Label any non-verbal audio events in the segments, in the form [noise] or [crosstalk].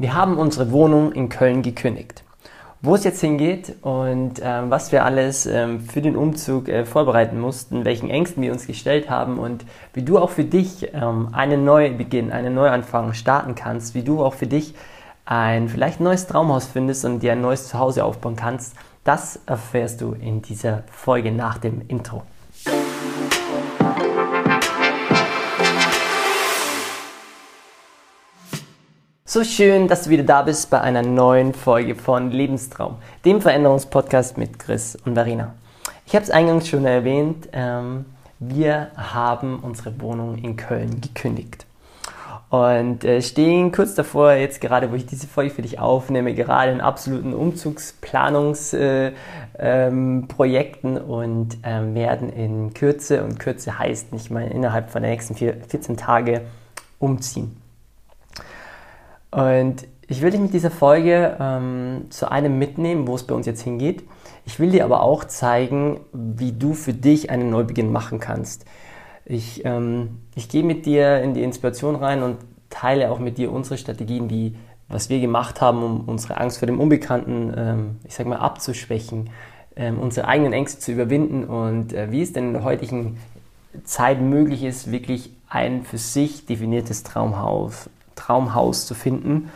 Wir haben unsere Wohnung in Köln gekündigt. Wo es jetzt hingeht und ähm, was wir alles ähm, für den Umzug äh, vorbereiten mussten, welchen Ängsten wir uns gestellt haben und wie du auch für dich ähm, einen Neubeginn, einen Neuanfang starten kannst, wie du auch für dich ein vielleicht neues Traumhaus findest und dir ein neues Zuhause aufbauen kannst, das erfährst du in dieser Folge nach dem Intro. So schön, dass du wieder da bist bei einer neuen Folge von Lebenstraum, dem Veränderungspodcast mit Chris und Verena. Ich habe es eingangs schon erwähnt, ähm, wir haben unsere Wohnung in Köln gekündigt. Und äh, stehen kurz davor, jetzt gerade, wo ich diese Folge für dich aufnehme, gerade in absoluten Umzugsplanungsprojekten äh, ähm, und ähm, werden in Kürze, und Kürze heißt nicht mal innerhalb von den nächsten vier, 14 Tage umziehen. Und ich will dich mit dieser Folge ähm, zu einem mitnehmen, wo es bei uns jetzt hingeht. Ich will dir aber auch zeigen, wie du für dich einen Neubeginn machen kannst. Ich, ähm, ich gehe mit dir in die Inspiration rein und teile auch mit dir unsere Strategien, die, was wir gemacht haben, um unsere Angst vor dem Unbekannten, ähm, ich sag mal, abzuschwächen, ähm, unsere eigenen Ängste zu überwinden und äh, wie es denn in der heutigen Zeit möglich ist, wirklich ein für sich definiertes Traumhaus Traumhaus zu finden,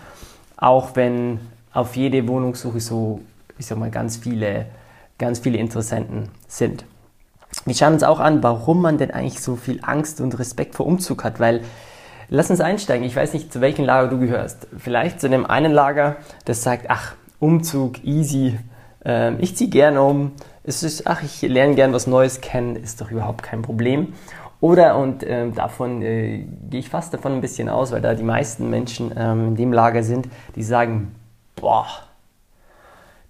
auch wenn auf jede Wohnungssuche so, ich sag mal, ganz viele, ganz viele Interessenten sind. Wir schauen uns auch an, warum man denn eigentlich so viel Angst und Respekt vor Umzug hat, weil lass uns einsteigen. Ich weiß nicht, zu welchem Lager du gehörst. Vielleicht zu dem einen Lager, das sagt, ach, Umzug, easy, äh, ich ziehe gerne um, es ist, ach, ich lerne gern was Neues kennen, ist doch überhaupt kein Problem. Oder, und äh, davon äh, gehe ich fast davon ein bisschen aus, weil da die meisten Menschen ähm, in dem Lager sind, die sagen, boah,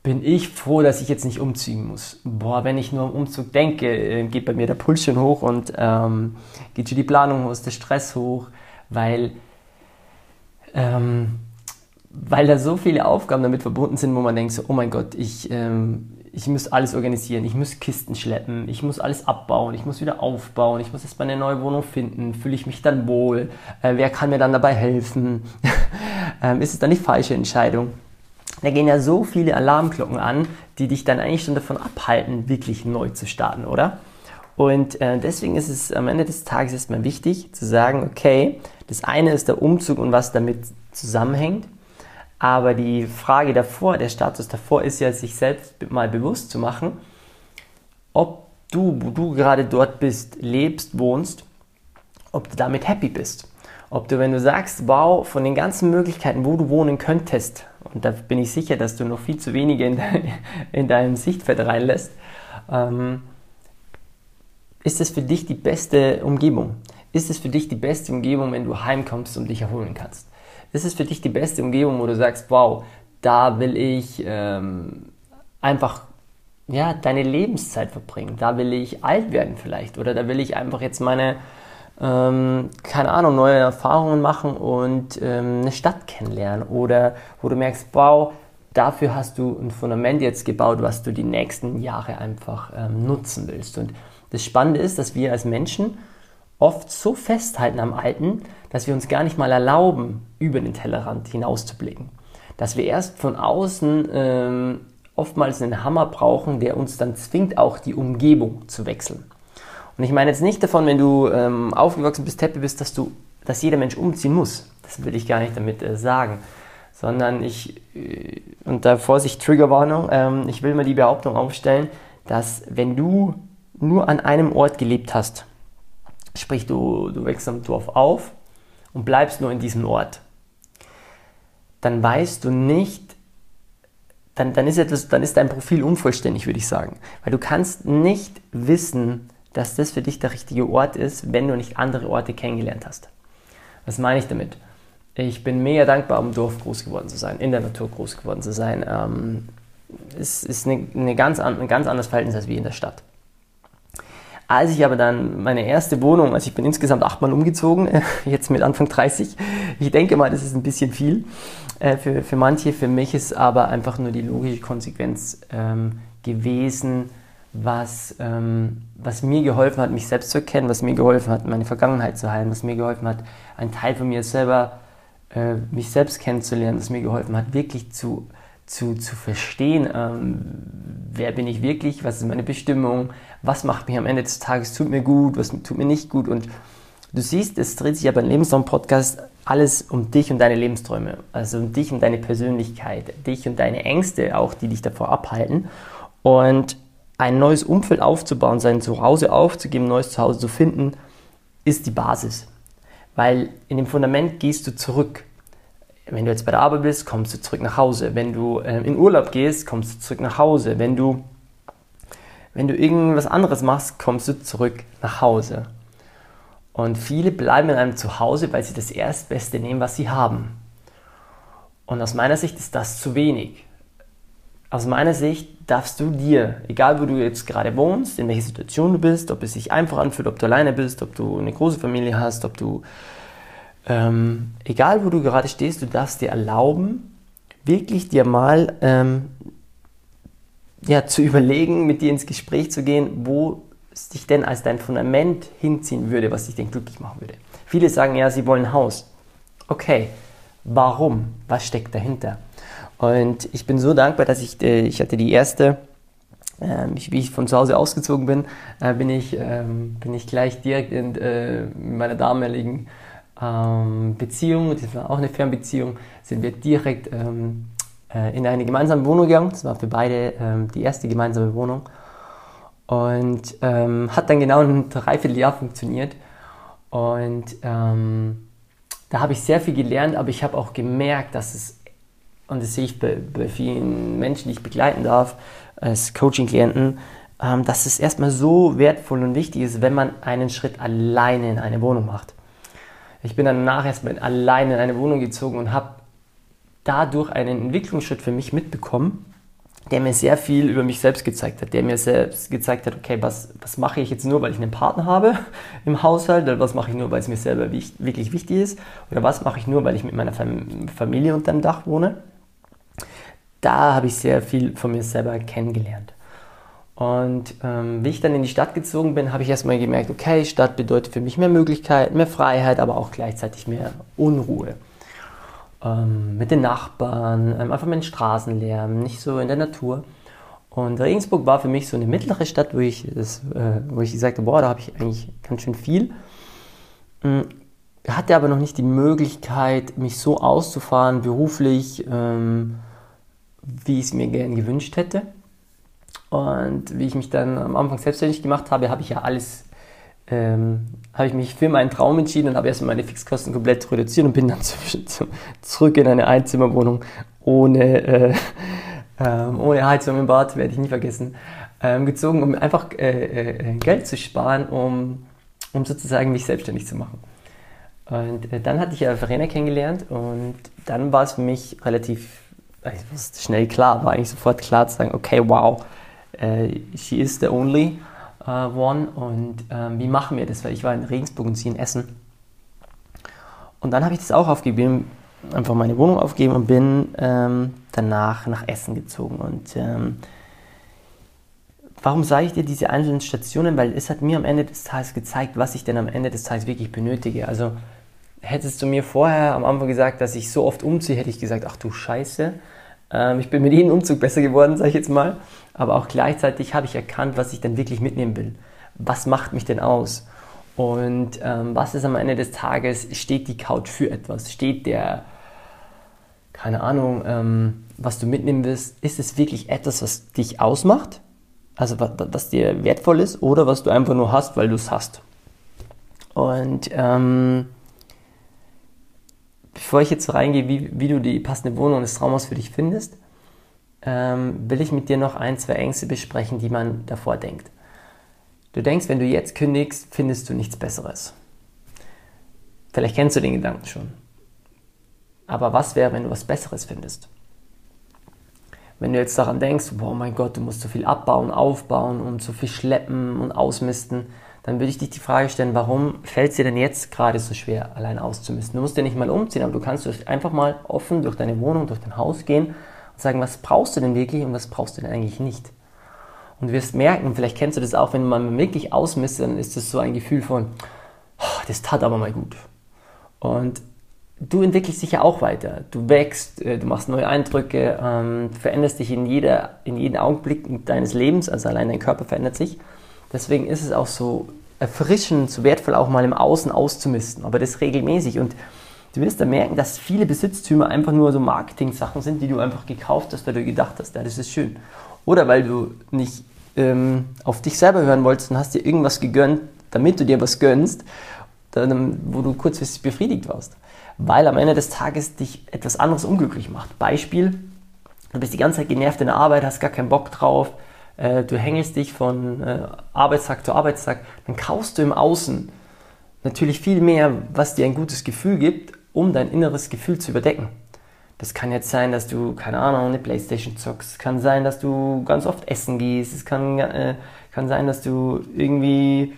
bin ich froh, dass ich jetzt nicht umziehen muss. Boah, wenn ich nur am Umzug denke, äh, geht bei mir der Puls schon hoch und ähm, geht schon die Planung hoch, der Stress hoch, weil, ähm, weil da so viele Aufgaben damit verbunden sind, wo man denkt, so, oh mein Gott, ich, ähm, ich muss alles organisieren, ich muss Kisten schleppen, ich muss alles abbauen, ich muss wieder aufbauen, ich muss erstmal eine neue Wohnung finden, fühle ich mich dann wohl, äh, wer kann mir dann dabei helfen, [laughs] ähm, ist es dann die falsche Entscheidung? Da gehen ja so viele Alarmglocken an, die dich dann eigentlich schon davon abhalten, wirklich neu zu starten, oder? Und äh, deswegen ist es am Ende des Tages erstmal wichtig zu sagen, okay, das eine ist der Umzug und was damit zusammenhängt. Aber die Frage davor, der Status davor ist ja, sich selbst mal bewusst zu machen, ob du, wo du gerade dort bist, lebst, wohnst, ob du damit happy bist. Ob du, wenn du sagst, wow, von den ganzen Möglichkeiten, wo du wohnen könntest, und da bin ich sicher, dass du noch viel zu wenige in, dein, [laughs] in deinem Sichtfeld reinlässt, ähm, ist es für dich die beste Umgebung? Ist es für dich die beste Umgebung, wenn du heimkommst und dich erholen kannst? Ist es für dich die beste Umgebung, wo du sagst, wow, da will ich ähm, einfach ja, deine Lebenszeit verbringen. Da will ich alt werden vielleicht. Oder da will ich einfach jetzt meine, ähm, keine Ahnung, neue Erfahrungen machen und ähm, eine Stadt kennenlernen. Oder wo du merkst, wow, dafür hast du ein Fundament jetzt gebaut, was du die nächsten Jahre einfach ähm, nutzen willst. Und das Spannende ist, dass wir als Menschen oft so festhalten am Alten, dass wir uns gar nicht mal erlauben, über den Tellerrand hinauszublicken. Dass wir erst von außen ähm, oftmals einen Hammer brauchen, der uns dann zwingt, auch die Umgebung zu wechseln. Und ich meine jetzt nicht davon, wenn du ähm, aufgewachsen bist, happy bist, dass du, dass jeder Mensch umziehen muss. Das will ich gar nicht damit äh, sagen. Sondern ich, äh, und da Vorsicht, Triggerwarnung, ähm, ich will mal die Behauptung aufstellen, dass wenn du nur an einem Ort gelebt hast, Sprich, du, du wächst am Dorf auf und bleibst nur in diesem Ort. Dann weißt du nicht, dann, dann, ist etwas, dann ist dein Profil unvollständig, würde ich sagen. Weil du kannst nicht wissen, dass das für dich der richtige Ort ist, wenn du nicht andere Orte kennengelernt hast. Was meine ich damit? Ich bin mega dankbar, um Dorf groß geworden zu sein, in der Natur groß geworden zu sein. Ähm, es ist eine, eine ganz, ein ganz anderes Verhältnis als wie in der Stadt. Als ich aber dann meine erste Wohnung, also ich bin insgesamt achtmal umgezogen, jetzt mit Anfang 30. Ich denke mal, das ist ein bisschen viel äh, für, für manche. Für mich ist aber einfach nur die logische Konsequenz ähm, gewesen, was, ähm, was mir geholfen hat, mich selbst zu erkennen, was mir geholfen hat, meine Vergangenheit zu heilen, was mir geholfen hat, einen Teil von mir selber äh, mich selbst kennenzulernen, das mir geholfen hat, wirklich zu, zu, zu verstehen, ähm, wer bin ich wirklich, was ist meine Bestimmung, was macht mich am Ende des Tages, tut mir gut, was tut mir nicht gut. Und du siehst, es dreht sich ja beim Lebensraum-Podcast alles um dich und deine Lebensträume, also um dich und deine Persönlichkeit, dich und deine Ängste auch, die dich davor abhalten. Und ein neues Umfeld aufzubauen, sein Zuhause aufzugeben, ein neues Zuhause zu finden, ist die Basis. Weil in dem Fundament gehst du zurück. Wenn du jetzt bei der Arbeit bist, kommst du zurück nach Hause. Wenn du äh, in Urlaub gehst, kommst du zurück nach Hause. Wenn du, wenn du irgendwas anderes machst, kommst du zurück nach Hause. Und viele bleiben in einem Zuhause, weil sie das Erstbeste nehmen, was sie haben. Und aus meiner Sicht ist das zu wenig. Aus meiner Sicht darfst du dir, egal wo du jetzt gerade wohnst, in welcher Situation du bist, ob es sich einfach anfühlt, ob du alleine bist, ob du eine große Familie hast, ob du, ähm, egal wo du gerade stehst, du darfst dir erlauben, wirklich dir mal ähm, ja, zu überlegen, mit dir ins Gespräch zu gehen, wo es dich denn als dein Fundament hinziehen würde, was dich denn glücklich machen würde. Viele sagen ja, sie wollen ein Haus. Okay, warum? Was steckt dahinter? Und ich bin so dankbar, dass ich, äh, ich hatte die erste, äh, wie ich von zu Hause ausgezogen bin, äh, bin, ich, ähm, bin ich gleich direkt in, äh, meiner damaligen ähm, Beziehung, das war auch eine Fernbeziehung, sind wir direkt ähm, äh, in eine gemeinsame Wohnung gegangen. Das war für beide ähm, die erste gemeinsame Wohnung. Und ähm, hat dann genau ein Dreivierteljahr funktioniert. Und ähm, da habe ich sehr viel gelernt, aber ich habe auch gemerkt, dass es und das sehe ich bei, bei vielen Menschen, die ich begleiten darf, als Coaching-Klienten, ähm, dass es erstmal so wertvoll und wichtig ist, wenn man einen Schritt alleine in eine Wohnung macht. Ich bin danach erstmal alleine in eine Wohnung gezogen und habe dadurch einen Entwicklungsschritt für mich mitbekommen, der mir sehr viel über mich selbst gezeigt hat, der mir selbst gezeigt hat, okay, was, was mache ich jetzt nur, weil ich einen Partner habe [laughs] im Haushalt, oder was mache ich nur, weil es mir selber wirklich wichtig ist, oder was mache ich nur, weil ich mit meiner Familie unter dem Dach wohne da habe ich sehr viel von mir selber kennengelernt. Und ähm, wie ich dann in die Stadt gezogen bin, habe ich erstmal gemerkt, okay, Stadt bedeutet für mich mehr Möglichkeiten, mehr Freiheit, aber auch gleichzeitig mehr Unruhe. Ähm, mit den Nachbarn, ähm, einfach mit den Straßenlärm, nicht so in der Natur. Und Regensburg war für mich so eine mittlere Stadt, wo ich, das, äh, wo ich gesagt boah, da habe ich eigentlich ganz schön viel. Ähm, hatte aber noch nicht die Möglichkeit, mich so auszufahren, beruflich, ähm, wie ich es mir gern gewünscht hätte. Und wie ich mich dann am Anfang selbstständig gemacht habe, habe ich ja alles, ähm, habe ich mich für meinen Traum entschieden und habe erstmal meine Fixkosten komplett reduziert und bin dann [laughs] zurück in eine Einzimmerwohnung ohne, äh, äh, ohne Heizung im Bad, werde ich nie vergessen, ähm, gezogen, um einfach äh, äh, Geld zu sparen, um, um sozusagen mich selbstständig zu machen. Und äh, dann hatte ich ja Verena kennengelernt und dann war es für mich relativ es schnell klar, war eigentlich sofort klar zu sagen, okay, wow, äh, she is the only uh, one und ähm, wie machen wir das? Weil ich war in Regensburg und sie in Essen. Und dann habe ich das auch aufgegeben, einfach meine Wohnung aufgegeben und bin ähm, danach nach Essen gezogen. Und ähm, warum sage ich dir diese einzelnen Stationen? Weil es hat mir am Ende des Tages gezeigt, was ich denn am Ende des Tages wirklich benötige. Also hättest du mir vorher am Anfang gesagt, dass ich so oft umziehe, hätte ich gesagt, ach du Scheiße, ähm, ich bin mit jedem Umzug besser geworden, sage ich jetzt mal. Aber auch gleichzeitig habe ich erkannt, was ich denn wirklich mitnehmen will. Was macht mich denn aus? Und ähm, was ist am Ende des Tages, steht die Couch für etwas? Steht der, keine Ahnung, ähm, was du mitnehmen willst, ist es wirklich etwas, was dich ausmacht? Also was, was dir wertvoll ist oder was du einfach nur hast, weil du es hast? Und ähm, bevor ich jetzt reingehe, wie, wie du die passende Wohnung des Traumhaus für dich findest, ähm, will ich mit dir noch ein, zwei Ängste besprechen, die man davor denkt. Du denkst, wenn du jetzt kündigst, findest du nichts Besseres. Vielleicht kennst du den Gedanken schon. Aber was wäre, wenn du was Besseres findest? Wenn du jetzt daran denkst, boah mein Gott, du musst so viel abbauen, aufbauen und so viel schleppen und ausmisten, dann würde ich dich die Frage stellen, warum fällt es dir denn jetzt gerade so schwer, allein auszumisten? Du musst ja nicht mal umziehen, aber du kannst einfach mal offen durch deine Wohnung, durch dein Haus gehen und sagen, was brauchst du denn wirklich und was brauchst du denn eigentlich nicht? Und du wirst merken, vielleicht kennst du das auch, wenn man wirklich ausmisst, dann ist das so ein Gefühl von, oh, das tat aber mal gut. Und du entwickelst dich ja auch weiter. Du wächst, äh, du machst neue Eindrücke, ähm, veränderst dich in, jeder, in jedem Augenblick deines Lebens, also allein dein Körper verändert sich. Deswegen ist es auch so erfrischend, so wertvoll auch mal im Außen auszumisten, aber das regelmäßig. Und du wirst dann merken, dass viele Besitztümer einfach nur so Marketing-Sachen sind, die du einfach gekauft hast, weil du gedacht hast, ja, das ist schön. Oder weil du nicht ähm, auf dich selber hören wolltest und hast dir irgendwas gegönnt, damit du dir was gönnst, dann, wo du kurzfristig befriedigt warst. Weil am Ende des Tages dich etwas anderes unglücklich macht. Beispiel, du bist die ganze Zeit genervt in der Arbeit, hast gar keinen Bock drauf, äh, du hängelst dich von äh, Arbeitstag zu Arbeitstag, dann kaufst du im Außen natürlich viel mehr, was dir ein gutes Gefühl gibt, um dein inneres Gefühl zu überdecken. Das kann jetzt sein, dass du, keine Ahnung, eine Playstation zockst. Es kann sein, dass du ganz oft essen gehst. Es kann, äh, kann sein, dass du irgendwie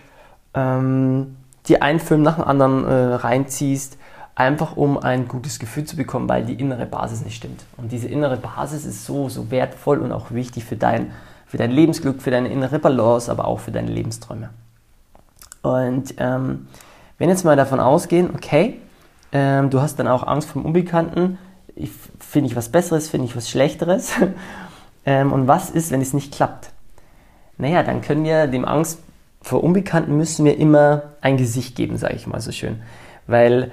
ähm, dir einen Film nach dem anderen äh, reinziehst, einfach um ein gutes Gefühl zu bekommen, weil die innere Basis nicht stimmt. Und diese innere Basis ist so, so wertvoll und auch wichtig für dein für dein Lebensglück, für deine innere Balance, aber auch für deine Lebensträume. Und ähm, wenn jetzt mal davon ausgehen, okay, ähm, du hast dann auch Angst vor dem Unbekannten, finde ich was Besseres, finde ich was Schlechteres. [laughs] ähm, und was ist, wenn es nicht klappt? Naja, dann können wir dem Angst vor Unbekannten müssen wir immer ein Gesicht geben, sage ich mal so schön. Weil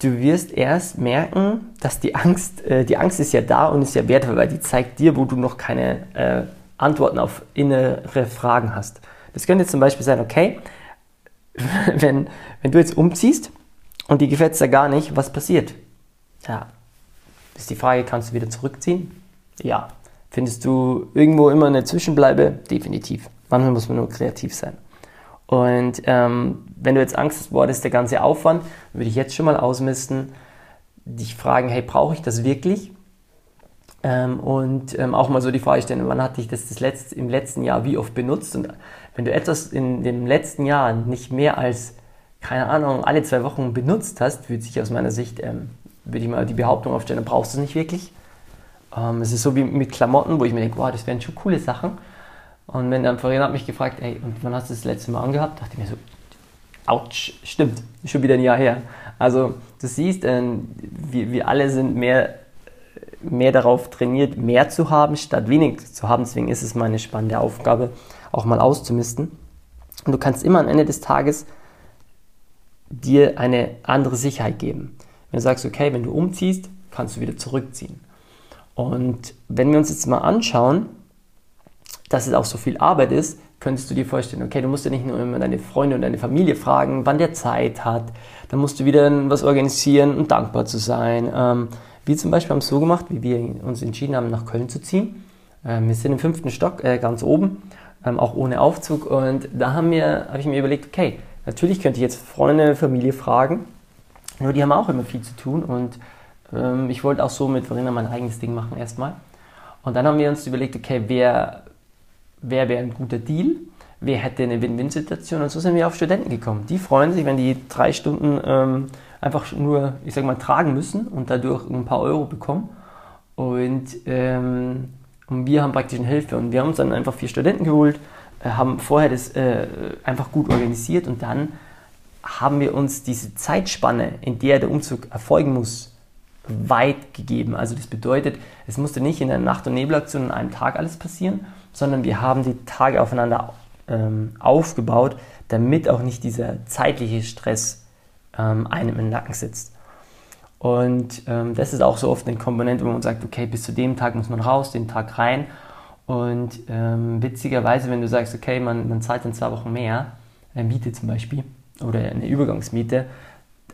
du wirst erst merken, dass die Angst, äh, die Angst ist ja da und ist ja wertvoll, weil die zeigt dir, wo du noch keine äh, Antworten auf innere Fragen hast. Das könnte zum Beispiel sein, okay, [laughs] wenn, wenn du jetzt umziehst und die gefällt es da gar nicht, was passiert? Ja, ist die Frage, kannst du wieder zurückziehen? Ja. Findest du irgendwo immer eine Zwischenbleibe? Definitiv. Manchmal muss man nur kreativ sein. Und ähm, wenn du jetzt Angst hast, boah, das ist der ganze Aufwand, würde ich jetzt schon mal ausmisten, dich fragen, hey, brauche ich das wirklich? Ähm, und ähm, auch mal so die Frage stellen, wann hatte ich das, das letzte, im letzten Jahr wie oft benutzt? Und wenn du etwas in dem letzten Jahr nicht mehr als, keine Ahnung, alle zwei Wochen benutzt hast, würde sich aus meiner Sicht, ähm, würde ich mal die Behauptung aufstellen, dann brauchst du es nicht wirklich. Ähm, es ist so wie mit Klamotten, wo ich mir denke, wow, das wären schon coole Sachen. Und wenn dann Verena hat mich gefragt, ey, und wann hast du das letzte Mal angehabt? Dachte ich mir so, ouch, stimmt, schon wieder ein Jahr her. Also du siehst, äh, wir, wir alle sind mehr, mehr darauf trainiert, mehr zu haben, statt wenig zu haben. Deswegen ist es mal eine spannende Aufgabe, auch mal auszumisten. Und du kannst immer am Ende des Tages dir eine andere Sicherheit geben. Wenn du sagst, okay, wenn du umziehst, kannst du wieder zurückziehen. Und wenn wir uns jetzt mal anschauen, dass es auch so viel Arbeit ist, könntest du dir vorstellen, okay, du musst ja nicht nur immer deine Freunde und deine Familie fragen, wann der Zeit hat, dann musst du wieder was organisieren und dankbar zu sein. Ähm, wir zum Beispiel haben es so gemacht, wie wir uns entschieden haben, nach Köln zu ziehen. Ähm, wir sind im fünften Stock, äh, ganz oben, ähm, auch ohne Aufzug und da haben wir, habe ich mir überlegt, okay, natürlich könnte ich jetzt Freunde, Familie fragen, nur die haben auch immer viel zu tun und ähm, ich wollte auch so mit Verena mein eigenes Ding machen erstmal. Und dann haben wir uns überlegt, okay, wer wer wäre ein guter Deal, wer hätte eine Win-Win-Situation und so sind wir auf Studenten gekommen. Die freuen sich, wenn die drei Stunden ähm, einfach nur, ich sag mal, tragen müssen und dadurch ein paar Euro bekommen. Und, ähm, und wir haben praktisch eine Hilfe und wir haben uns dann einfach vier Studenten geholt, haben vorher das äh, einfach gut organisiert und dann haben wir uns diese Zeitspanne, in der der Umzug erfolgen muss, weit gegeben. Also das bedeutet, es musste nicht in einer Nacht- und Nebelaktion an einem Tag alles passieren, sondern wir haben die Tage aufeinander ähm, aufgebaut, damit auch nicht dieser zeitliche Stress ähm, einem im Nacken sitzt. Und ähm, das ist auch so oft eine Komponente, wo man sagt, okay, bis zu dem Tag muss man raus, den Tag rein. Und ähm, witzigerweise, wenn du sagst, okay, man, man zahlt dann zwei Wochen mehr, eine Miete zum Beispiel oder eine Übergangsmiete,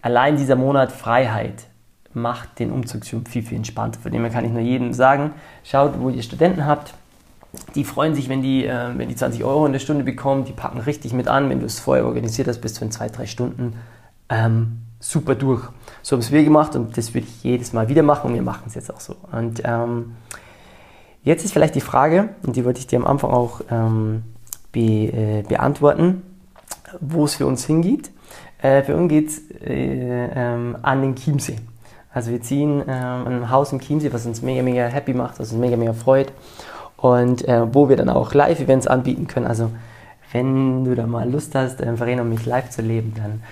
allein dieser Monat Freiheit macht den Umzug schon viel, viel entspannter. Von dem her kann ich nur jedem sagen, schaut, wo ihr Studenten habt, die freuen sich, wenn die, äh, wenn die 20 Euro in der Stunde bekommen, die packen richtig mit an. Wenn du es vorher organisiert hast, bist du in zwei, drei Stunden ähm, super durch. So haben es wir gemacht und das würde ich jedes Mal wieder machen und wir machen es jetzt auch so. Und ähm, jetzt ist vielleicht die Frage, und die wollte ich dir am Anfang auch ähm, be, äh, beantworten, wo es für uns hingeht. Äh, für uns geht es äh, ähm, an den Chiemsee. Also wir ziehen ähm, ein Haus im Chiemsee, was uns mega, mega happy macht, was uns mega, mega freut und äh, wo wir dann auch Live-Events anbieten können. Also wenn du da mal Lust hast, äh, Verena und mich live zu leben, dann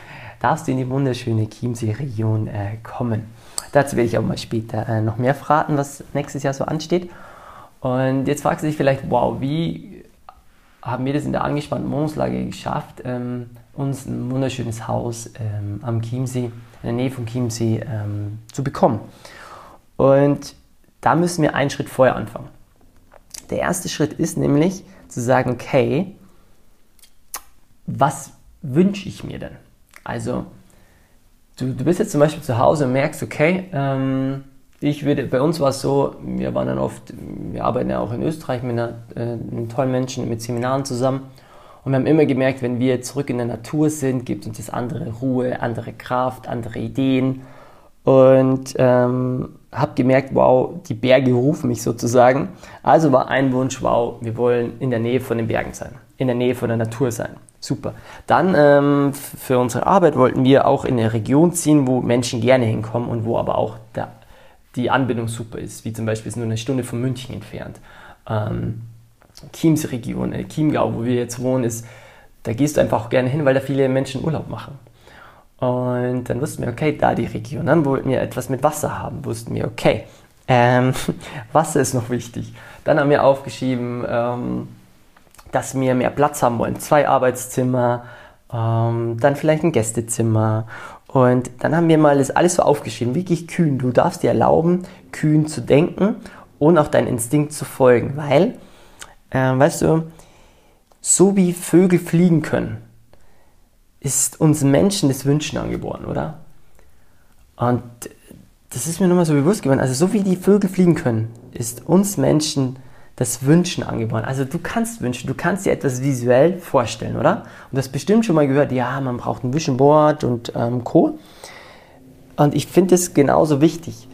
darfst du in die wunderschöne Chiemsee-Region äh, kommen. Dazu werde ich auch mal später äh, noch mehr verraten, was nächstes Jahr so ansteht. Und jetzt fragst du dich vielleicht, wow, wie haben wir das in der angespannten Wohnungslage geschafft, ähm, uns ein wunderschönes Haus ähm, am Chiemsee, in der Nähe von Chiemsee ähm, zu bekommen. Und da müssen wir einen Schritt vorher anfangen. Der erste Schritt ist nämlich zu sagen, okay, was wünsche ich mir denn? Also, du, du bist jetzt zum Beispiel zu Hause und merkst, okay, ähm, ich würde, bei uns war es so, wir waren dann oft, wir arbeiten ja auch in Österreich mit einer, äh, einem tollen Menschen, mit Seminaren zusammen. Und wir haben immer gemerkt, wenn wir zurück in der Natur sind, gibt uns das andere Ruhe, andere Kraft, andere Ideen. Und ähm, habe gemerkt, wow, die Berge rufen mich sozusagen. Also war ein Wunsch, wow, wir wollen in der Nähe von den Bergen sein, in der Nähe von der Natur sein. Super. Dann ähm, für unsere Arbeit wollten wir auch in eine Region ziehen, wo Menschen gerne hinkommen und wo aber auch der, die Anbindung super ist, wie zum Beispiel ist nur eine Stunde von München entfernt. Ähm, Chiemsee-Region, äh, Chiemgau, wo wir jetzt wohnen, ist, da gehst du einfach gerne hin, weil da viele Menschen Urlaub machen. Und dann wussten wir, okay, da die Region. Dann wollten wir etwas mit Wasser haben. Wussten wir, okay, ähm, [laughs] Wasser ist noch wichtig. Dann haben wir aufgeschrieben, ähm, dass wir mehr Platz haben wollen. Zwei Arbeitszimmer, ähm, dann vielleicht ein Gästezimmer. Und dann haben wir mal das alles so aufgeschrieben, wirklich kühn. Du darfst dir erlauben, kühn zu denken und auch deinen Instinkt zu folgen, weil, äh, weißt du, so wie Vögel fliegen können, ist uns Menschen das Wünschen angeboren, oder? Und das ist mir nochmal so bewusst geworden. Also so wie die Vögel fliegen können, ist uns Menschen das Wünschen angeboren. Also du kannst wünschen, du kannst dir etwas visuell vorstellen, oder? Und du hast bestimmt schon mal gehört, ja, man braucht ein Vision Board und ähm, Co. Und ich finde es genauso wichtig.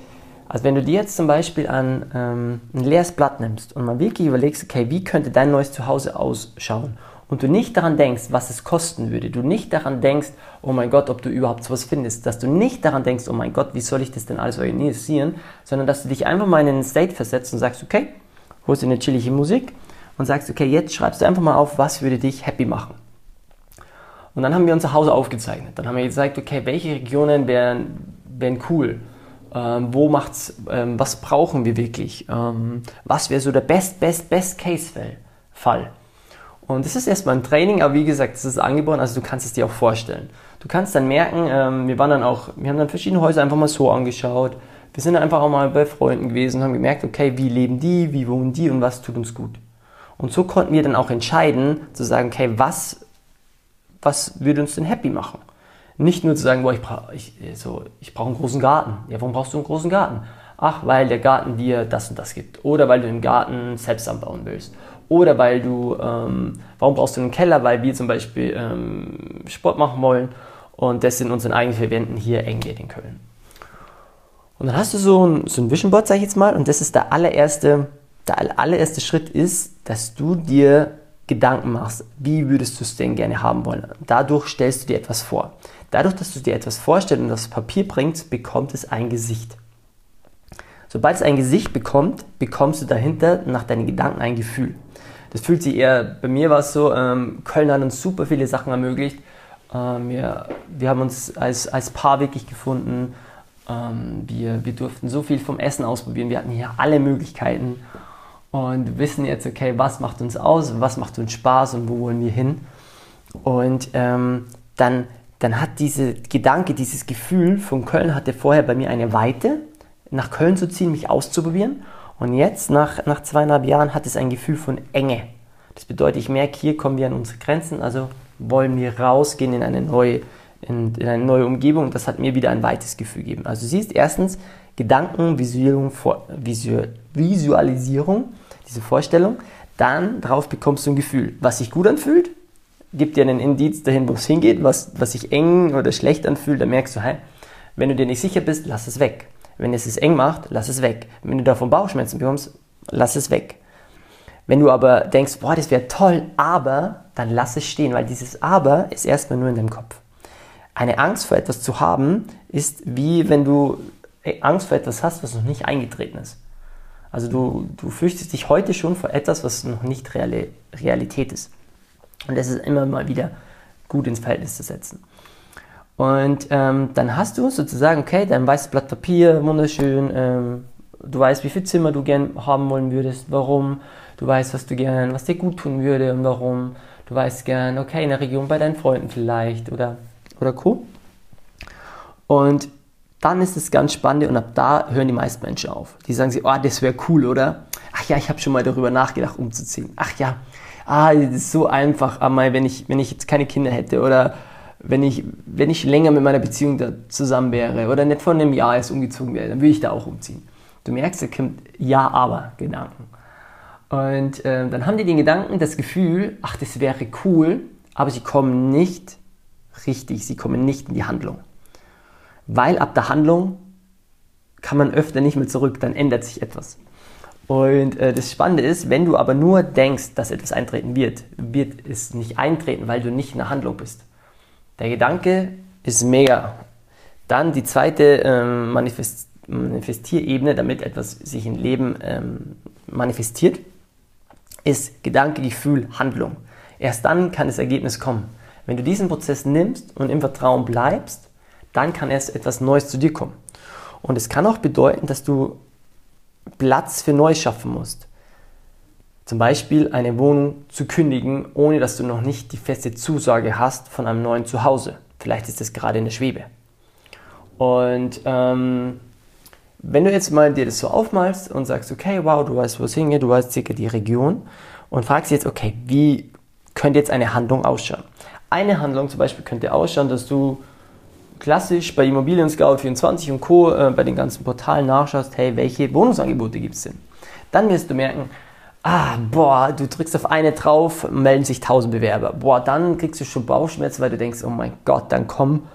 Also wenn du dir jetzt zum Beispiel an ähm, ein leeres Blatt nimmst und mal wirklich überlegst, okay, wie könnte dein neues Zuhause ausschauen? und du nicht daran denkst, was es kosten würde, du nicht daran denkst, oh mein Gott, ob du überhaupt sowas findest, dass du nicht daran denkst, oh mein Gott, wie soll ich das denn alles organisieren, sondern dass du dich einfach mal in einen State versetzt und sagst, okay, holst dir eine chillige Musik und sagst, okay, jetzt schreibst du einfach mal auf, was würde dich happy machen. Und dann haben wir unser Haus aufgezeichnet. Dann haben wir gesagt, okay, welche Regionen wären, wären cool? Ähm, wo macht's, ähm, was brauchen wir wirklich? Ähm, was wäre so der best, best, best Case Fall? Und das ist erstmal ein Training, aber wie gesagt, das ist angeboren, also du kannst es dir auch vorstellen. Du kannst dann merken, ähm, wir waren dann auch, wir haben dann verschiedene Häuser einfach mal so angeschaut. Wir sind einfach auch mal bei Freunden gewesen und haben gemerkt, okay, wie leben die, wie wohnen die und was tut uns gut. Und so konnten wir dann auch entscheiden, zu sagen, okay, was, was würde uns denn happy machen? Nicht nur zu sagen, boah, ich brauche ich, so, ich brauch einen großen Garten. Ja, warum brauchst du einen großen Garten? Ach, weil der Garten dir das und das gibt. Oder weil du den Garten selbst anbauen willst oder weil du, ähm, warum brauchst du einen Keller? Weil wir zum Beispiel ähm, Sport machen wollen und das in unseren eigenen vier Wänden hier eng geht in Köln. Und dann hast du so ein, so ein Vision Board, sag ich jetzt mal, und das ist der allererste, der allererste Schritt ist, dass du dir Gedanken machst, wie würdest du es denn gerne haben wollen. Dadurch stellst du dir etwas vor. Dadurch, dass du dir etwas vorstellst und aufs Papier bringst, bekommt es ein Gesicht. Sobald es ein Gesicht bekommt, bekommst du dahinter nach deinen Gedanken ein Gefühl das fühlt sich eher, bei mir war es so, ähm, Köln hat uns super viele Sachen ermöglicht. Ähm, wir, wir haben uns als, als Paar wirklich gefunden. Ähm, wir, wir durften so viel vom Essen ausprobieren. Wir hatten hier alle Möglichkeiten und wissen jetzt, okay, was macht uns aus, was macht uns Spaß und wo wollen wir hin. Und ähm, dann, dann hat dieser Gedanke, dieses Gefühl von Köln hatte vorher bei mir eine Weite, nach Köln zu ziehen, mich auszuprobieren. Und jetzt, nach, nach zweieinhalb Jahren, hat es ein Gefühl von Enge. Das bedeutet, ich merke, hier kommen wir an unsere Grenzen, also wollen wir rausgehen in eine neue, in, in eine neue Umgebung. Das hat mir wieder ein weites Gefühl gegeben. Also siehst erstens Gedanken, Visualisierung, diese Vorstellung. Dann darauf bekommst du ein Gefühl, was sich gut anfühlt, gibt dir einen Indiz dahin, wo es hingeht, was, was sich eng oder schlecht anfühlt, dann merkst du, hey, wenn du dir nicht sicher bist, lass es weg. Wenn es es eng macht, lass es weg. Wenn du davon Bauchschmerzen bekommst, lass es weg. Wenn du aber denkst, boah, das wäre toll, aber, dann lass es stehen, weil dieses Aber ist erstmal nur in deinem Kopf. Eine Angst vor etwas zu haben, ist wie wenn du Angst vor etwas hast, was noch nicht eingetreten ist. Also du, du fürchtest dich heute schon vor etwas, was noch nicht Reale, Realität ist. Und das ist immer mal wieder gut ins Verhältnis zu setzen. Und ähm, dann hast du sozusagen, okay, dein weißes Blatt Papier, wunderschön, ähm, du weißt, wie viel Zimmer du gern haben wollen würdest, warum, du weißt, was du gern, was dir gut tun würde und warum, du weißt gern, okay, in der Region bei deinen Freunden vielleicht oder, oder Co. Und dann ist es ganz spannend und ab da hören die meisten Menschen auf. Die sagen sich, oh, das wäre cool, oder? Ach ja, ich habe schon mal darüber nachgedacht, umzuziehen. Ach ja, ah, das ist so einfach, einmal, wenn ich, wenn ich jetzt keine Kinder hätte oder wenn ich, wenn ich länger mit meiner Beziehung zusammen wäre oder nicht vor einem Jahr erst umgezogen wäre, dann würde ich da auch umziehen. Du merkst, da kommt Ja-Aber-Gedanken. Und äh, dann haben die den Gedanken, das Gefühl, ach, das wäre cool, aber sie kommen nicht richtig, sie kommen nicht in die Handlung weil ab der Handlung kann man öfter nicht mehr zurück, dann ändert sich etwas. Und äh, das Spannende ist, wenn du aber nur denkst, dass etwas eintreten wird, wird es nicht eintreten, weil du nicht in der Handlung bist. Der Gedanke ist mega. Dann die zweite ähm, Manifest Manifestierebene, damit etwas sich im Leben ähm, manifestiert, ist Gedanke, Gefühl, Handlung. Erst dann kann das Ergebnis kommen. Wenn du diesen Prozess nimmst und im Vertrauen bleibst, dann kann erst etwas Neues zu dir kommen. Und es kann auch bedeuten, dass du Platz für Neues schaffen musst. Zum Beispiel eine Wohnung zu kündigen, ohne dass du noch nicht die feste Zusage hast von einem neuen Zuhause. Vielleicht ist das gerade in der Schwebe. Und ähm, wenn du jetzt mal dir das so aufmalst und sagst, okay, wow, du weißt, wo es hingeht, du weißt circa die Region und fragst jetzt, okay, wie könnte jetzt eine Handlung ausschauen? Eine Handlung zum Beispiel könnte ausschauen, dass du klassisch bei Immobilien Scout 24 und Co. Äh, bei den ganzen Portalen nachschaust, hey, welche Wohnungsangebote gibt es denn? Dann wirst du merken, ah, boah, du drückst auf eine drauf, melden sich 1000 Bewerber. Boah, dann kriegst du schon Bauchschmerzen, weil du denkst, oh mein Gott, dann kommen,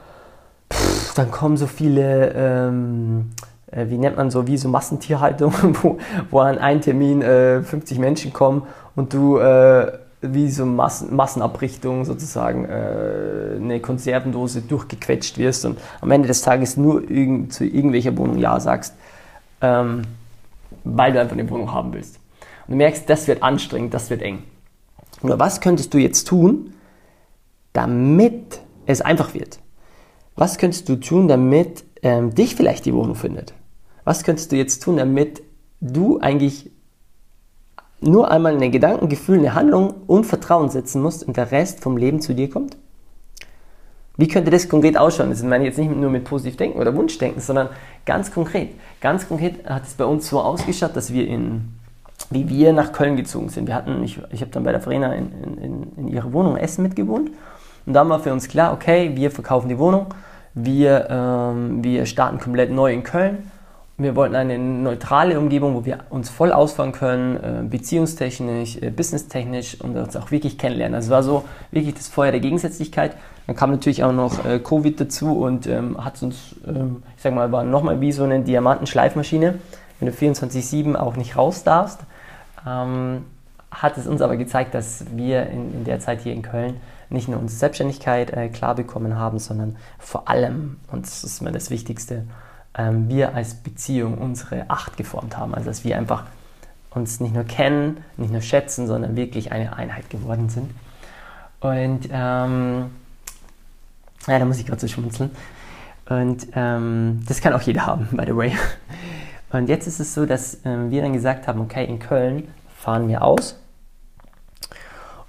pff, dann kommen so viele, ähm, äh, wie nennt man so, wie so Massentierhaltung, [laughs] wo, wo an einen Termin äh, 50 Menschen kommen und du äh, wie so Massen, Massenabrichtung sozusagen äh, eine Konservendose durchgequetscht wirst und am Ende des Tages nur irgend, zu irgendwelcher Wohnung Ja sagst, ähm, weil du einfach eine Wohnung haben willst. Und du merkst, das wird anstrengend, das wird eng. Nur was könntest du jetzt tun, damit es einfach wird? Was könntest du tun, damit ähm, dich vielleicht die Wohnung findet? Was könntest du jetzt tun, damit du eigentlich nur einmal eine Gedanken, Gefühl, eine Handlung und Vertrauen setzen musst und der Rest vom Leben zu dir kommt? Wie könnte das konkret ausschauen? Das meine ich jetzt nicht nur mit positiv denken oder Wunschdenken, sondern ganz konkret. Ganz konkret hat es bei uns so ausgeschaut, dass wir in, wie wir nach Köln gezogen sind. Wir hatten, ich, ich habe dann bei der Verena in, in, in ihrer Wohnung Essen mitgewohnt und dann war für uns klar, okay, wir verkaufen die Wohnung, wir, ähm, wir starten komplett neu in Köln wir wollten eine neutrale Umgebung, wo wir uns voll ausfahren können, äh, beziehungstechnisch, äh, businesstechnisch und uns auch wirklich kennenlernen. Also es war so wirklich das Feuer der Gegensätzlichkeit. Dann kam natürlich auch noch äh, Covid dazu und ähm, hat uns, ähm, ich sag mal, war nochmal wie so eine Diamantenschleifmaschine. Wenn du 24-7 auch nicht raus darfst, ähm, hat es uns aber gezeigt, dass wir in, in, der Zeit hier in Köln nicht nur unsere Selbstständigkeit äh, klar bekommen haben, sondern vor allem, und das ist mir das Wichtigste, ähm, wir als Beziehung unsere Acht geformt haben. Also dass wir einfach uns nicht nur kennen, nicht nur schätzen, sondern wirklich eine Einheit geworden sind. Und ähm, ja, da muss ich gerade so schmunzeln. Und ähm, das kann auch jeder haben, by the way. Und jetzt ist es so, dass ähm, wir dann gesagt haben, okay, in Köln fahren wir aus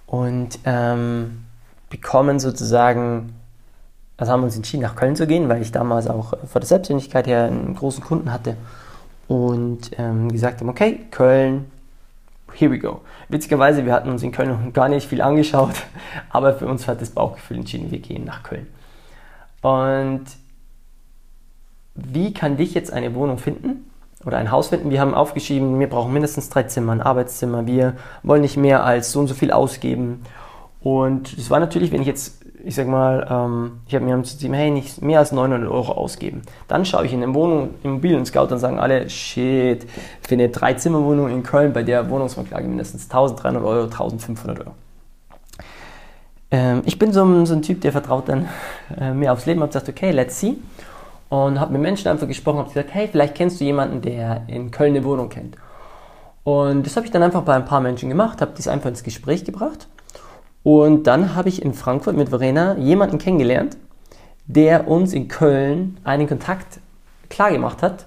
und ähm, bekommen sozusagen also haben wir uns entschieden, nach Köln zu gehen, weil ich damals auch vor der Selbstständigkeit her einen großen Kunden hatte und ähm, gesagt haben, okay, Köln, here we go. Witzigerweise, wir hatten uns in Köln noch gar nicht viel angeschaut, [laughs] aber für uns hat das Bauchgefühl entschieden, wir gehen nach Köln. Und wie kann dich jetzt eine Wohnung finden oder ein Haus finden? Wir haben aufgeschrieben, wir brauchen mindestens drei Zimmer, ein Arbeitszimmer, wir wollen nicht mehr als so und so viel ausgeben. Und es war natürlich, wenn ich jetzt ich sag mal, ähm, ich habe mir zu ihm, hey, nicht mehr als 900 Euro ausgeben. Dann schaue ich in den Wohnung, Immobilien Scout und sagen alle, shit, für eine Dreizimmerwohnung in Köln bei der Wohnungsmarktlage mindestens 1300 Euro, 1500 Euro. Ähm, ich bin so ein, so ein, Typ, der vertraut dann äh, mehr aufs Leben, habe gesagt, okay, let's see. Und habe mit Menschen einfach gesprochen, habe gesagt, hey, vielleicht kennst du jemanden, der in Köln eine Wohnung kennt. Und das habe ich dann einfach bei ein paar Menschen gemacht, habe das einfach ins Gespräch gebracht und dann habe ich in Frankfurt mit Verena jemanden kennengelernt, der uns in Köln einen Kontakt klargemacht hat,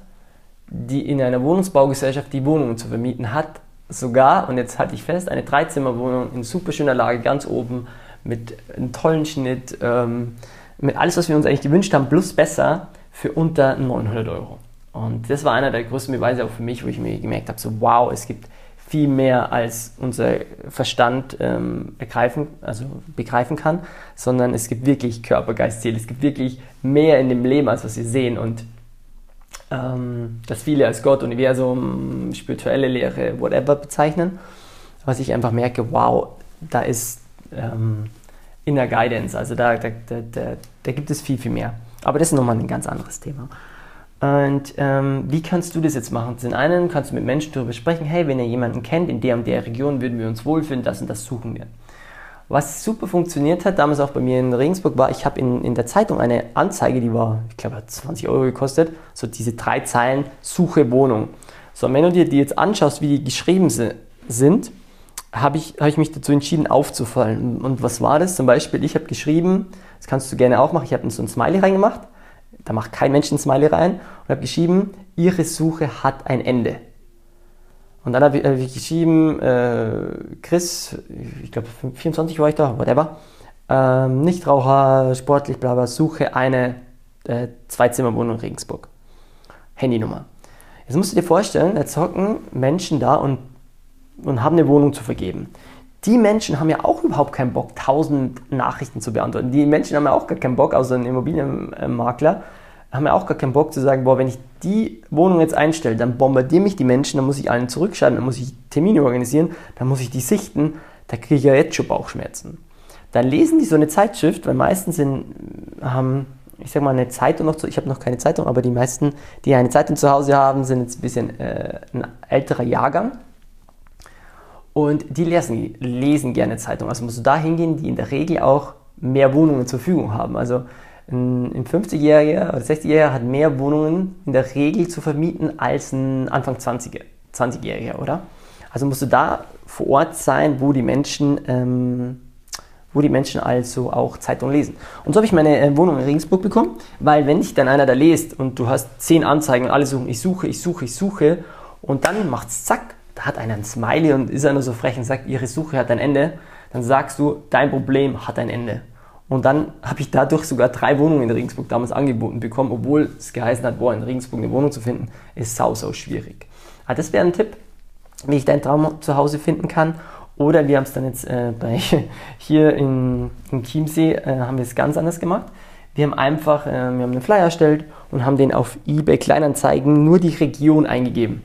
die in einer Wohnungsbaugesellschaft die Wohnungen zu vermieten hat. Sogar, und jetzt halte ich fest, eine Dreizimmerwohnung in super schöner Lage, ganz oben, mit einem tollen Schnitt, ähm, mit alles, was wir uns eigentlich gewünscht haben, plus besser, für unter 900 Euro. Und das war einer der größten Beweise auch für mich, wo ich mir gemerkt habe, so wow, es gibt viel mehr als unser Verstand ähm, begreifen, also begreifen kann, sondern es gibt wirklich Körper, Geist, Seele, es gibt wirklich mehr in dem Leben, als was wir sehen und ähm, das viele als Gott, Universum, spirituelle Lehre, whatever bezeichnen, was ich einfach merke, wow, da ist ähm, Inner Guidance, also da, da, da, da, gibt es viel, viel mehr. Aber das ist nochmal ein ganz anderes Thema. Und ähm, wie kannst du das jetzt machen? Zum einen kannst du mit Menschen darüber sprechen, hey, wenn ihr jemanden kennt, in der und der Region würden wir uns wohlfühlen, das und das suchen wir. Was super funktioniert hat, damals auch bei mir in Regensburg, war, ich habe in, in der Zeitung eine Anzeige, die war, ich glaube, hat 20 Euro gekostet, so diese drei Zeilen, Suche Wohnung. So, wenn du dir die jetzt anschaust, wie die geschrieben sind, habe ich, hab ich mich dazu entschieden, aufzufallen. Und was war das? Zum Beispiel, ich habe geschrieben, das kannst du gerne auch machen, ich habe so ein Smiley reingemacht da macht kein Mensch ein Smiley rein und habe geschrieben, Ihre Suche hat ein Ende. Und dann habe ich, ich, geschrieben, äh, Chris, ich glaube 24 war ich da, whatever, ähm, Nichtraucher, sportlich, bla bla, suche eine äh, Zweizimmerwohnung in Regensburg. Handynummer. Jetzt musst du dir vorstellen, jetzt hocken Menschen da und, und haben eine Wohnung zu vergeben. Die Menschen haben ja auch überhaupt keinen Bock, tausend Nachrichten zu beantworten. Die Menschen haben ja auch gar keinen Bock, außer ein Immobilienmakler, haben ja auch gar keinen Bock zu sagen, boah, wenn ich die Wohnung jetzt einstelle, dann bombardieren mich die Menschen, dann muss ich allen zurückschreiben, dann muss ich Termine organisieren, dann muss ich die sichten, da kriege ich ja jetzt schon Bauchschmerzen. Dann lesen die so eine Zeitschrift, weil meistens sind, haben, ich sag mal, eine Zeitung noch zu, ich habe noch keine Zeitung, aber die meisten, die eine Zeitung zu Hause haben, sind jetzt ein bisschen äh, ein älterer Jahrgang. Und die lesen, lesen gerne Zeitung. Also musst du da hingehen, die in der Regel auch mehr Wohnungen zur Verfügung haben. Also ein, 50-Jähriger oder 60-Jähriger hat mehr Wohnungen in der Regel zu vermieten als ein Anfang 20-Jähriger, 20 oder? Also musst du da vor Ort sein, wo die Menschen, ähm, wo die Menschen also auch Zeitung lesen. Und so habe ich meine äh, Wohnung in Regensburg bekommen, weil wenn dich dann einer da liest und du hast zehn Anzeigen und alle suchen, ich suche, ich suche, ich suche und dann macht es zack, hat einer ein Smiley und ist einer so frech und sagt, ihre Suche hat ein Ende, dann sagst du, dein Problem hat ein Ende. Und dann habe ich dadurch sogar drei Wohnungen in Regensburg damals angeboten bekommen, obwohl es geheißen hat, boah, in Regensburg eine Wohnung zu finden, ist sau, sau schwierig. Aber das wäre ein Tipp, wie ich dein Traum zu Hause finden kann. Oder wir haben es dann jetzt äh, bei, [laughs] hier in, in Chiemsee, äh, haben wir es ganz anders gemacht. Wir haben einfach, äh, wir haben einen Flyer erstellt und haben den auf eBay Kleinanzeigen nur die Region eingegeben.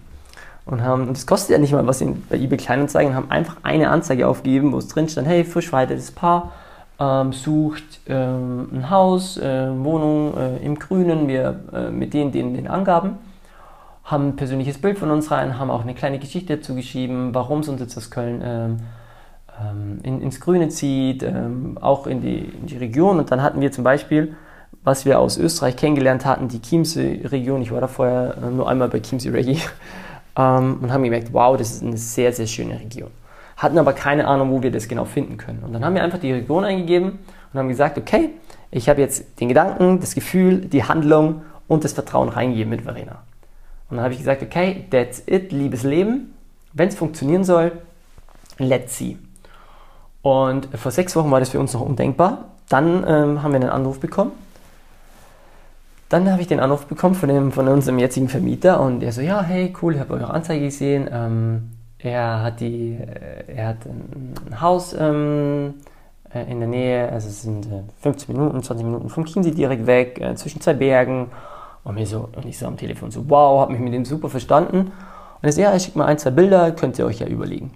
Und haben, das kostet ja nicht mal was in, bei eBay Kleinanzeigen, haben einfach eine Anzeige aufgegeben, wo es drin stand, hey, frisch verheiratetes Paar, ähm, sucht ähm, ein Haus, äh, Wohnung äh, im Grünen, wir äh, mit den, den, den Angaben, haben ein persönliches Bild von uns rein, haben auch eine kleine Geschichte dazu geschrieben, warum es uns jetzt aus Köln ähm, ähm in, ins Grüne zieht, ähm, auch in die, in die Region. Und dann hatten wir zum Beispiel, was wir aus Österreich kennengelernt hatten, die Chiemsee-Region. Ich war da vorher äh, nur einmal bei Chiemsee Reggae ähm, und haben gemerkt, wow, das ist eine sehr, sehr schöne Region hatten aber keine Ahnung, wo wir das genau finden können. Und dann haben wir einfach die Region eingegeben und haben gesagt, okay, ich habe jetzt den Gedanken, das Gefühl, die Handlung und das Vertrauen reingegeben mit Verena. Und dann habe ich gesagt, okay, that's it, liebes Leben. Wenn es funktionieren soll, let's see. Und vor sechs Wochen war das für uns noch undenkbar. Dann ähm, haben wir einen Anruf bekommen. Dann habe ich den Anruf bekommen von, dem, von unserem jetzigen Vermieter und er so, ja, hey, cool, ich habe eure Anzeige gesehen. Ähm, er hat, die, äh, er hat ein Haus ähm, äh, in der Nähe, also es sind 15 äh, Minuten, 20 Minuten vom Chiemsee direkt weg, zwischen zwei Bergen. Und, mir so, und ich so am Telefon so, wow, habe mich mit dem super verstanden. Und er so, ja, ich schicke mal ein, zwei Bilder, könnt ihr euch ja überlegen.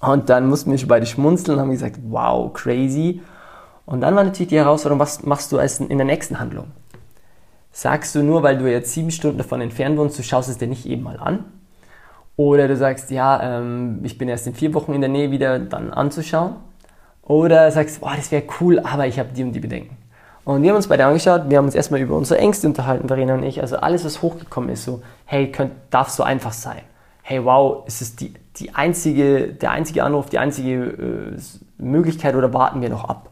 Und dann mussten wir schon beide schmunzeln und haben gesagt, wow, crazy. Und dann war natürlich die Herausforderung, was machst du als in der nächsten Handlung? Sagst du nur, weil du jetzt sieben Stunden davon entfernt wohnst, du schaust es dir nicht eben mal an? Oder du sagst, ja, ähm, ich bin erst in vier Wochen in der Nähe wieder dann anzuschauen. Oder sagst, boah, das wäre cool, aber ich habe die und die Bedenken. Und wir haben uns beide angeschaut, wir haben uns erstmal über unsere Ängste unterhalten, Verena und ich. Also alles, was hochgekommen ist, so, hey, könnt, darf so einfach sein. Hey, wow, ist es die, die einzige, der einzige Anruf, die einzige äh, Möglichkeit oder warten wir noch ab?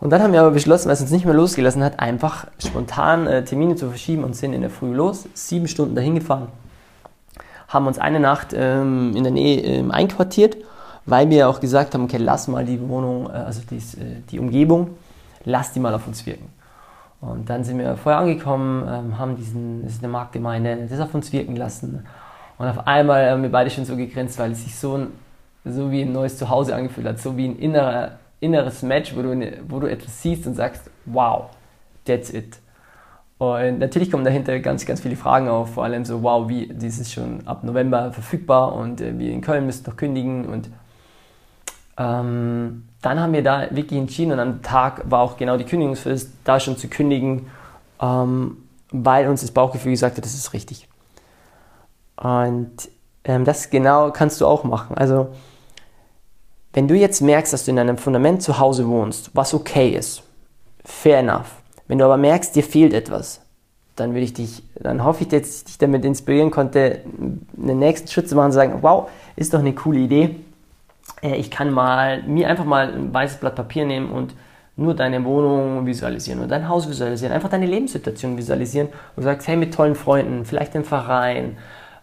Und dann haben wir aber beschlossen, weil es uns nicht mehr losgelassen hat, einfach spontan äh, Termine zu verschieben und sind in der Früh los, sieben Stunden dahin gefahren, haben uns eine Nacht ähm, in der Nähe ähm, einquartiert, weil wir auch gesagt haben, okay, lass mal die Wohnung, äh, also dies, äh, die Umgebung, lass die mal auf uns wirken. Und dann sind wir vorher angekommen, ähm, haben diesen, das ist eine Marktgemeinde, das auf uns wirken lassen. Und auf einmal haben wir beide schon so gegrinst, weil es sich so, ein, so wie ein neues Zuhause angefühlt hat, so wie ein innerer inneres Match, wo du, wo du etwas siehst und sagst, wow, that's it. Und natürlich kommen dahinter ganz, ganz viele Fragen auf, vor allem so, wow, wie, dies ist schon ab November verfügbar und äh, wir in Köln müssen noch kündigen. Und ähm, dann haben wir da wirklich entschieden und am Tag war auch genau die Kündigungsfrist, da schon zu kündigen, ähm, weil uns das Bauchgefühl gesagt hat, das ist richtig. Und ähm, das genau kannst du auch machen. Also wenn du jetzt merkst, dass du in einem Fundament zu Hause wohnst, was okay ist, fair enough. Wenn du aber merkst, dir fehlt etwas, dann würde ich dich, dann hoffe ich, dass ich dich damit inspirieren konnte, einen nächsten Schritt zu machen und sagen, wow, ist doch eine coole Idee. Äh, ich kann mal, mir einfach mal ein weißes Blatt Papier nehmen und nur deine Wohnung visualisieren oder dein Haus visualisieren, einfach deine Lebenssituation visualisieren und sagst, hey, mit tollen Freunden, vielleicht im Verein,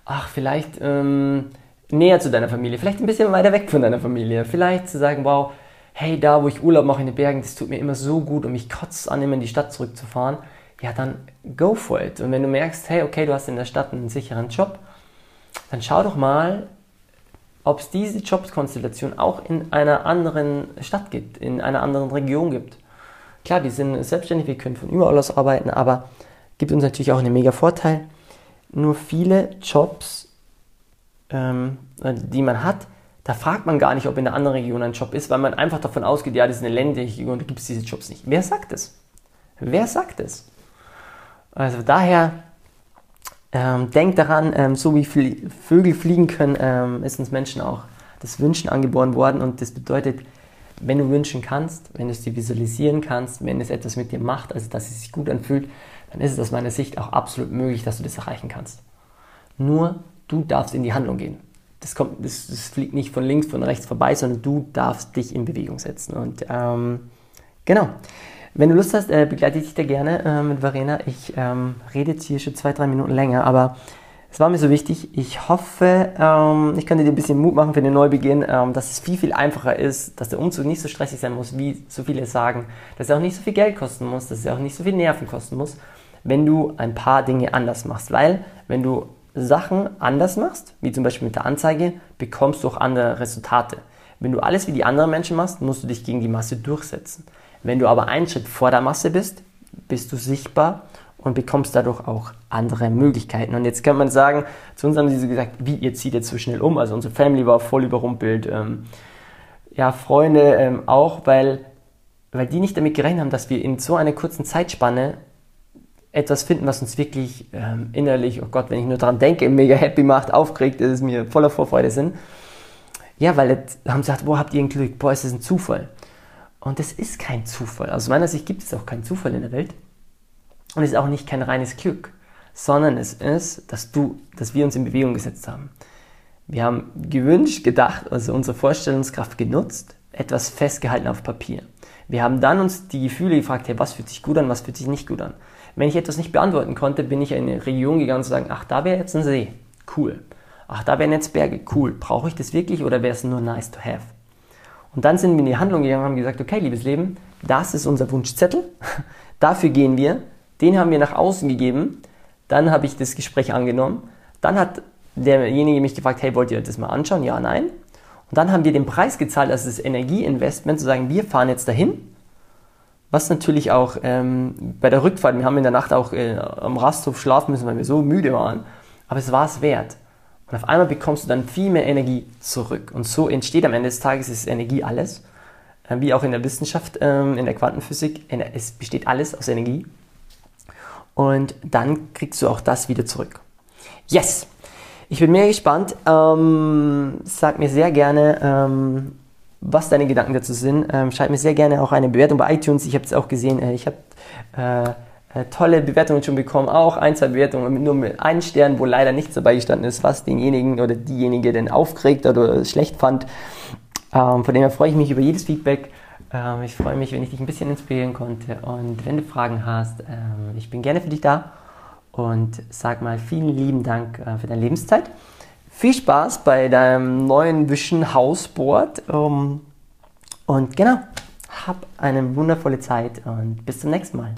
ach, vielleicht, ähm, näher zu deiner Familie, vielleicht ein bisschen weiter weg von deiner Familie, vielleicht zu sagen, wow, hey, da wo ich Urlaub mache in den Bergen, das tut mir immer so gut und mich kotzt an, immer in die Stadt zurückzufahren, ja, dann go for it. Und wenn du merkst, hey, okay, du hast in der Stadt einen sicheren Job, dann schau doch mal, ob es diese Jobkonstellation auch in einer anderen Stadt gibt, in einer anderen Region gibt. Klar, wir sind selbstständig, wir können von überall aus arbeiten, aber gibt uns natürlich auch einen mega Vorteil. Nur viele Jobs ähm, die man hat, da fragt man gar nicht, ob in einer anderen Region ein Job ist, weil man einfach davon ausgeht, ja, das ist eine ländliche Region, da gibt es diese Jobs nicht. Wer sagt es? Wer sagt es? Also daher ähm, denkt daran, ähm, so wie Fl Vögel fliegen können, ähm, ist uns Menschen auch das Wünschen angeboren worden und das bedeutet, wenn du wünschen kannst, wenn du es dir visualisieren kannst, wenn es etwas mit dir macht, also dass es sich gut anfühlt, dann ist es aus meiner Sicht auch absolut möglich, dass du das erreichen kannst. Nur du darfst in die Handlung gehen. Das, kommt, das, das fliegt nicht von links, von rechts vorbei, sondern du darfst dich in Bewegung setzen. Und ähm, genau. Wenn du Lust hast, äh, begleite ich dich da gerne äh, mit Verena. Ich ähm, rede jetzt hier schon zwei, drei Minuten länger, aber es war mir so wichtig. Ich hoffe, ähm, ich könnte dir ein bisschen Mut machen für den Neubeginn, ähm, dass es viel, viel einfacher ist, dass der Umzug nicht so stressig sein muss, wie so viele sagen, dass er auch nicht so viel Geld kosten muss, dass er auch nicht so viel Nerven kosten muss, wenn du ein paar Dinge anders machst. Weil, wenn du Sachen anders machst, wie zum Beispiel mit der Anzeige, bekommst du auch andere Resultate. Wenn du alles wie die anderen Menschen machst, musst du dich gegen die Masse durchsetzen. Wenn du aber einen Schritt vor der Masse bist, bist du sichtbar und bekommst dadurch auch andere Möglichkeiten. Und jetzt kann man sagen, zu uns haben sie gesagt, wie, ihr zieht jetzt so schnell um. Also unsere Family war voll überrumpelt. Ähm, ja, Freunde ähm, auch, weil, weil die nicht damit gerechnet haben, dass wir in so einer kurzen Zeitspanne etwas finden, was uns wirklich ähm, innerlich, oh Gott, wenn ich nur daran denke, mega happy macht, aufgeregt, ist es mir voller Vorfreude sind. Ja, weil jetzt haben sie gesagt, boah, habt ihr ein Glück, boah, ist das ein Zufall. Und das ist kein Zufall. Aus meiner Sicht gibt es auch keinen Zufall in der Welt. Und es ist auch nicht kein reines Glück, sondern es ist, dass du, dass wir uns in Bewegung gesetzt haben. Wir haben gewünscht, gedacht, also unsere Vorstellungskraft genutzt, etwas festgehalten auf Papier. Wir haben dann uns die Gefühle gefragt, hey, was fühlt sich gut an, was fühlt sich nicht gut an. Wenn ich etwas nicht beantworten konnte, bin ich in eine Region gegangen und zu sagen, ach, da wäre jetzt ein See, cool. Ach, da wären jetzt Berge, cool. Brauche ich das wirklich oder wäre es nur nice to have? Und dann sind wir in die Handlung gegangen und haben gesagt, okay, liebes Leben, das ist unser Wunschzettel, [laughs] dafür gehen wir, den haben wir nach außen gegeben, dann habe ich das Gespräch angenommen, dann hat derjenige mich gefragt, hey, wollt ihr das mal anschauen? Ja, nein. Und dann haben wir den Preis gezahlt, also das Energieinvestment, zu sagen, wir fahren jetzt dahin was natürlich auch ähm, bei der Rückfahrt, wir haben in der Nacht auch äh, am Rasthof schlafen müssen, weil wir so müde waren. Aber es war es wert. Und auf einmal bekommst du dann viel mehr Energie zurück. Und so entsteht am Ende des Tages ist Energie alles. Äh, wie auch in der Wissenschaft, ähm, in der Quantenphysik. Es besteht alles aus Energie. Und dann kriegst du auch das wieder zurück. Yes! Ich bin mega gespannt. Ähm, sag mir sehr gerne, ähm, was deine Gedanken dazu sind. Ähm, schreib mir sehr gerne auch eine Bewertung bei iTunes. Ich habe es auch gesehen, äh, ich habe äh, äh, tolle Bewertungen schon bekommen, auch ein, zwei Bewertungen mit nur mit einem Stern, wo leider nichts dabei gestanden ist, was denjenigen oder diejenige denn aufgeregt oder schlecht fand. Ähm, von dem her freue ich mich über jedes Feedback. Ähm, ich freue mich, wenn ich dich ein bisschen inspirieren konnte. Und wenn du Fragen hast, ähm, ich bin gerne für dich da. Und sag mal vielen lieben Dank äh, für deine Lebenszeit. Viel Spaß bei deinem neuen Vision Hausboard. Um, und genau, hab eine wundervolle Zeit und bis zum nächsten Mal.